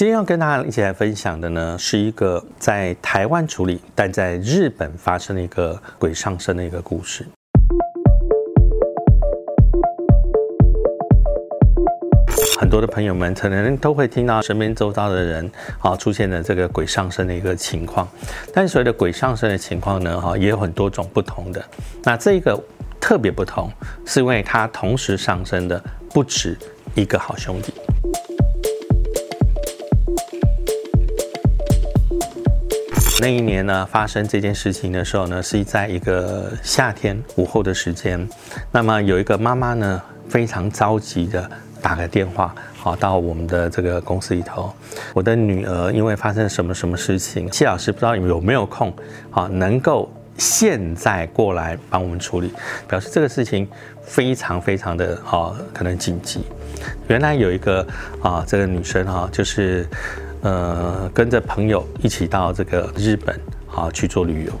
今天要跟大家一起来分享的呢，是一个在台湾处理，但在日本发生的一个鬼上身的一个故事。很多的朋友们可能都会听到身边周遭的人啊出现了这个鬼上身的一个情况，但是所谓的鬼上身的情况呢，哈也有很多种不同的。那这个特别不同，是因为它同时上升的不止一个好兄弟。那一年呢，发生这件事情的时候呢，是在一个夏天午后的时间。那么有一个妈妈呢，非常着急的打个电话，好到我们的这个公司里头。我的女儿因为发生什么什么事情，谢老师不知道有没有空，好能够现在过来帮我们处理，表示这个事情非常非常的好，可能紧急。原来有一个啊，这个女生哈，就是。呃，跟着朋友一起到这个日本啊去做旅游，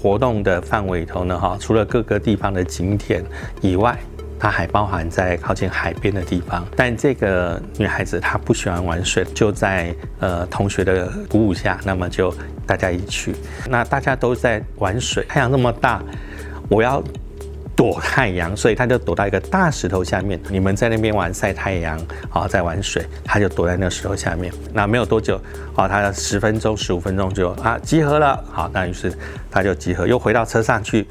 活动的范围里头呢，哈，除了各个地方的景点以外，它还包含在靠近海边的地方。但这个女孩子她不喜欢玩水，就在呃同学的鼓舞下，那么就大家一起去。那大家都在玩水，太阳那么大，我要。躲太阳，所以他就躲到一个大石头下面。你们在那边玩晒太阳，啊，在玩水，他就躲在那个石头下面。那没有多久，啊，他十分钟、十五分钟就啊集合了。好，那于是他就集合，又回到车上去，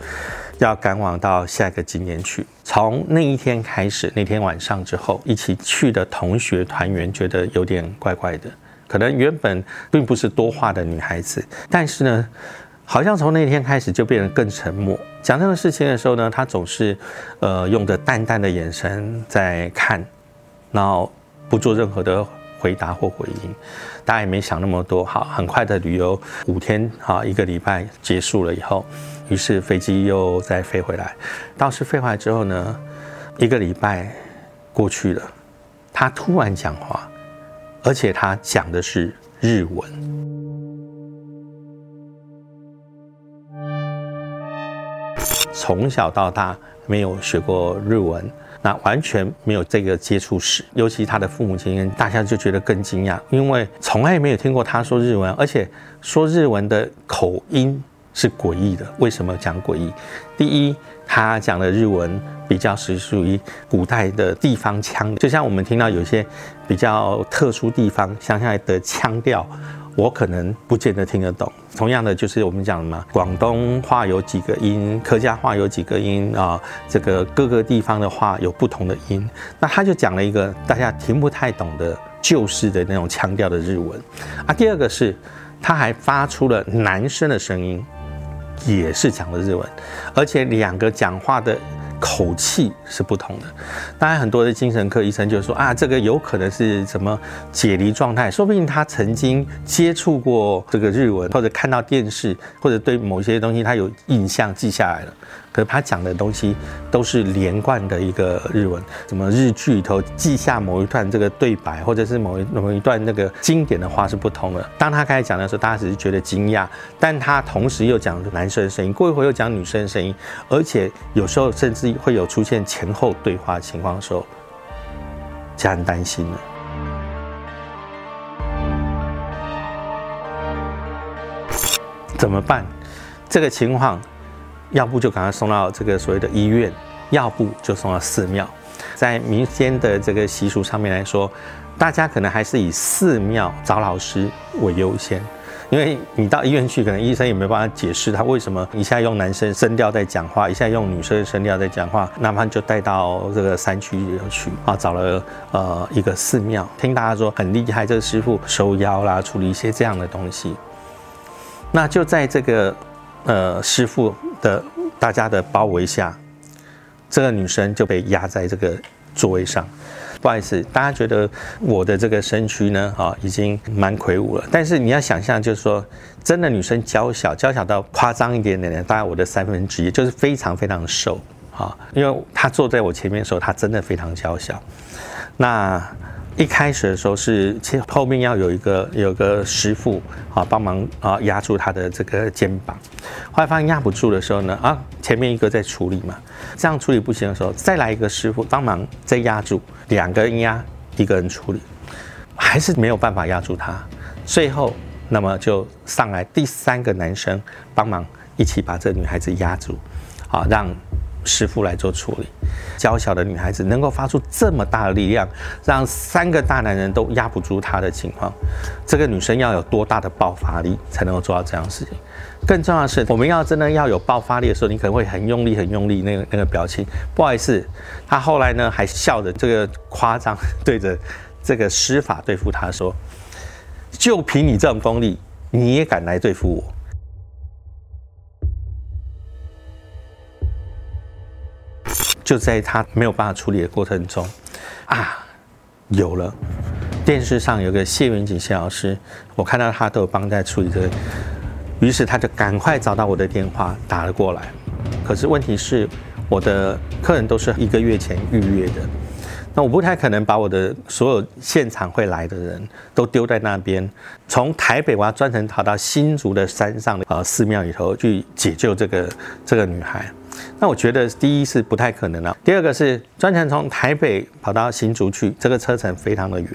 要赶往到下一个景点去。从那一天开始，那天晚上之后，一起去的同学团员觉得有点怪怪的，可能原本并不是多话的女孩子，但是呢。好像从那天开始就变得更沉默。讲这个事情的时候呢，他总是，呃，用着淡淡的眼神在看，然后不做任何的回答或回应。大家也没想那么多，好，很快的旅游五天，好，一个礼拜结束了以后，于是飞机又再飞回来。倒是飞回来之后呢，一个礼拜过去了，他突然讲话，而且他讲的是日文。从小到大没有学过日文，那完全没有这个接触史。尤其他的父母亲，大家就觉得更惊讶，因为从来没有听过他说日文，而且说日文的口音是诡异的。为什么讲诡异？第一，他讲的日文比较是属于古代的地方腔，就像我们听到有些比较特殊地方乡下的腔调。我可能不见得听得懂。同样的，就是我们讲的嘛，广东话有几个音，客家话有几个音啊，这个各个地方的话有不同的音。那他就讲了一个大家听不太懂的旧式的那种腔调的日文啊。第二个是，他还发出了男生的声音，也是讲的日文，而且两个讲话的。口气是不同的，当然很多的精神科医生就说啊，这个有可能是什么解离状态，说不定他曾经接触过这个日文，或者看到电视，或者对某些东西他有印象记下来了。可他讲的东西都是连贯的一个日文，什么日剧里头记下某一段这个对白，或者是某一某一段那个经典的话是不同的。当他开始讲的时候，大家只是觉得惊讶，但他同时又讲男生的声音，过一会又讲女生的声音，而且有时候甚至会有出现前后对话情况的时候，家人担心了，怎么办？这个情况。要不就赶快送到这个所谓的医院，要不就送到寺庙。在民间的这个习俗上面来说，大家可能还是以寺庙找老师为优先，因为你到医院去，可能医生也没办法解释他为什么一下用男生声调在讲话，一下用女生声调在讲话，那么就带到这个山区里头去啊，找了呃一个寺庙，听大家说很厉害，这个师傅收妖啦，处理一些这样的东西。那就在这个呃师傅。的大家的包围下，这个女生就被压在这个座位上。不好意思，大家觉得我的这个身躯呢，啊，已经蛮魁梧了。但是你要想象，就是说，真的女生娇小，娇小到夸张一点点的，大概我的三分之一，就是非常非常瘦啊。因为她坐在我前面的时候，她真的非常娇小。那。一开始的时候是其实后面要有一个有个师傅啊帮忙啊压住他的这个肩膀，后来发现压不住的时候呢啊前面一个在处理嘛，这样处理不行的时候再来一个师傅帮忙再压住，两个人压一个人处理，还是没有办法压住他。最后，那么就上来第三个男生帮忙一起把这女孩子压住，好让。师傅来做处理，娇小的女孩子能够发出这么大的力量，让三个大男人都压不住她的情况，这个女生要有多大的爆发力才能够做到这样的事情？更重要的是，我们要真的要有爆发力的时候，你可能会很用力、很用力，那个那个表情。不好意思，他后来呢还笑着这个夸张，对着这个施法对付他说：“就凭你这种功力，你也敢来对付我？”就在他没有办法处理的过程中，啊，有了电视上有个谢元锦谢老师，我看到他都有帮在处理这个，于是他就赶快找到我的电话打了过来。可是问题是，我的客人都是一个月前预约的。那我不太可能把我的所有现场会来的人都丢在那边，从台北我要专程跑到新竹的山上的呃寺庙里头去解救这个这个女孩。那我觉得第一是不太可能了，第二个是专程从台北跑到新竹去，这个车程非常的远。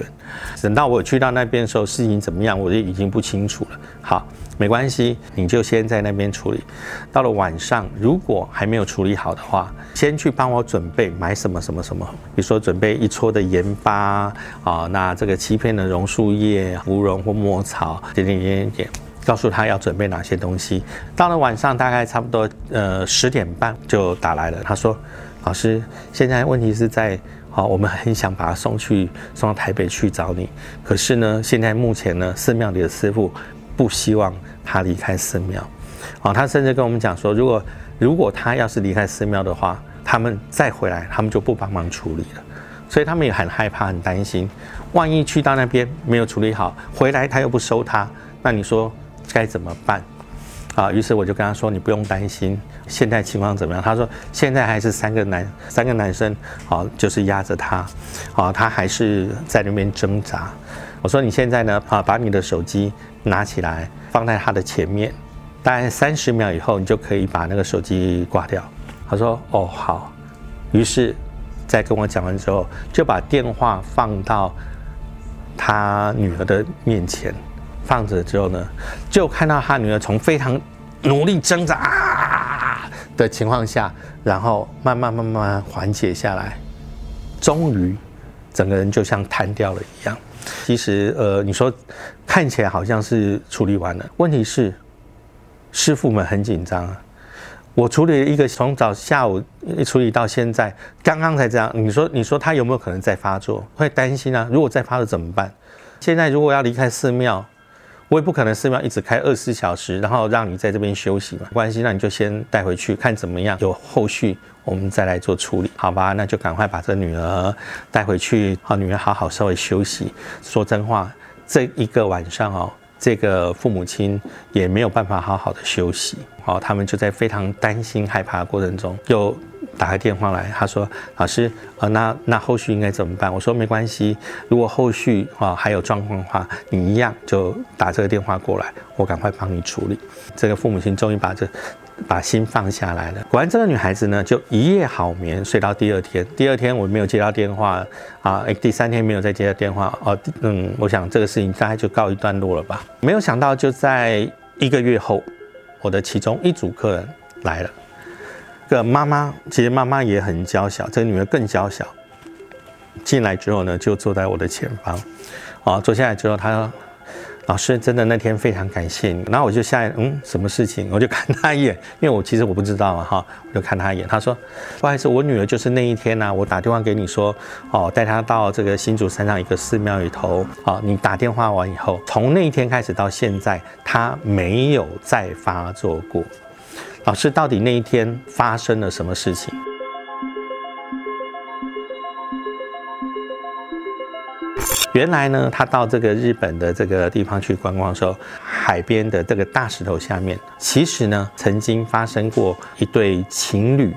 等到我去到那边的时候，事情怎么样我就已经不清楚了。好。没关系，你就先在那边处理。到了晚上，如果还没有处理好的话，先去帮我准备买什么什么什么。比如说准备一撮的盐巴啊，那这个七片的榕树叶、芙蓉或墨草，点点点点点，告诉他要准备哪些东西。到了晚上，大概差不多呃十点半就打来了。他说：“老师，现在问题是在，好，我们很想把他送去送到台北去找你，可是呢，现在目前呢，寺庙里的师傅不希望。”他离开寺庙，哦，他甚至跟我们讲说，如果如果他要是离开寺庙的话，他们再回来，他们就不帮忙处理了。所以他们也很害怕、很担心，万一去到那边没有处理好，回来他又不收他，那你说该怎么办？啊，于是我就跟他说，你不用担心，现在情况怎么样？他说现在还是三个男三个男生，好，就是压着他，啊，他还是在那边挣扎。我说你现在呢，啊，把你的手机拿起来。放在他的前面，大概三十秒以后，你就可以把那个手机挂掉。他说：“哦，好。”于是，在跟我讲完之后，就把电话放到他女儿的面前，放着之后呢，就看到他女儿从非常努力挣扎的情况下，然后慢慢慢慢缓解下来，终于整个人就像瘫掉了一样。其实，呃，你说看起来好像是处理完了，问题是师傅们很紧张啊。我处理一个从早下午一处理到现在，刚刚才这样，你说你说他有没有可能再发作？会担心啊，如果再发作怎么办？现在如果要离开寺庙。我也不可能寺庙一直开二十四小时，然后让你在这边休息嘛？没关系，那你就先带回去看怎么样，有后续我们再来做处理，好吧？那就赶快把这女儿带回去，好，女儿好好稍微休息。说真话，这一个晚上哦，这个父母亲也没有办法好好的休息，好，他们就在非常担心害怕的过程中又。打个电话来，他说：“老师，呃，那那后续应该怎么办？”我说：“没关系，如果后续啊还有状况的话，你一样就打这个电话过来，我赶快帮你处理。”这个父母亲终于把这把心放下来了。果然，这个女孩子呢就一夜好眠，睡到第二天。第二天我没有接到电话啊，第三天没有再接到电话哦，嗯，我想这个事情大概就告一段落了吧。没有想到，就在一个月后，我的其中一组客人来了。个妈妈，其实妈妈也很娇小，这个女儿更娇小。进来之后呢，就坐在我的前方，啊，坐下来之后，她说：“老师，真的那天非常感谢你。”然后我就下来，嗯，什么事情？我就看她一眼，因为我其实我不知道嘛，哈，我就看她一眼。她说：“不好意思，我女儿就是那一天呢，我打电话给你说，哦，带她到这个新竹山上一个寺庙里头，啊，你打电话完以后，从那一天开始到现在，她没有再发作过。”老师，到底那一天发生了什么事情？原来呢，他到这个日本的这个地方去观光的时候，海边的这个大石头下面，其实呢，曾经发生过一对情侣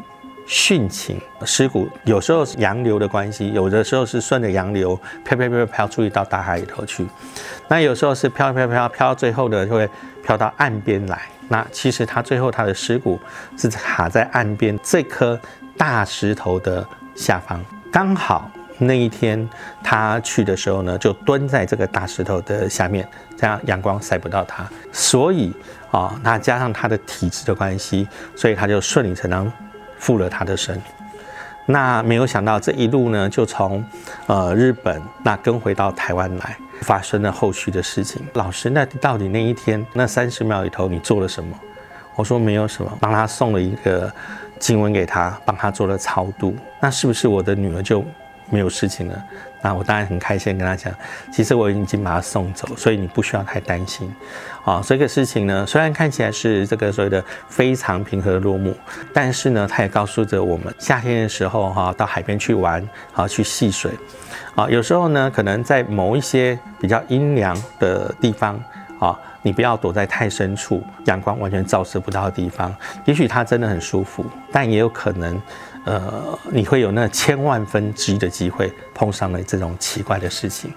殉情，尸骨有时候是洋流的关系，有的时候是顺着洋流飘飘飘飘飘出去到大海里头去，那有时候是飘飘飘飘到，最后呢就会飘到岸边来。那其实他最后他的尸骨是卡在岸边这颗大石头的下方，刚好那一天他去的时候呢，就蹲在这个大石头的下面，这样阳光晒不到他。所以啊，那加上他的体质的关系，所以他就顺理成章附了他的身。那没有想到这一路呢，就从呃日本那跟回到台湾来，发生了后续的事情。老师，那到底那一天那三十秒里头你做了什么？我说没有什么，帮他送了一个经文给他，帮他做了超度。那是不是我的女儿就没有事情了？那我当然很开心，跟他讲，其实我已经把他送走，所以你不需要太担心。啊，这个事情呢，虽然看起来是这个所谓的非常平和的落幕，但是呢，他也告诉着我们，夏天的时候哈，到海边去玩，啊，去戏水，啊，有时候呢，可能在某一些比较阴凉的地方，啊，你不要躲在太深处，阳光完全照射不到的地方，也许它真的很舒服，但也有可能。呃，你会有那千万分之一的机会碰上了这种奇怪的事情。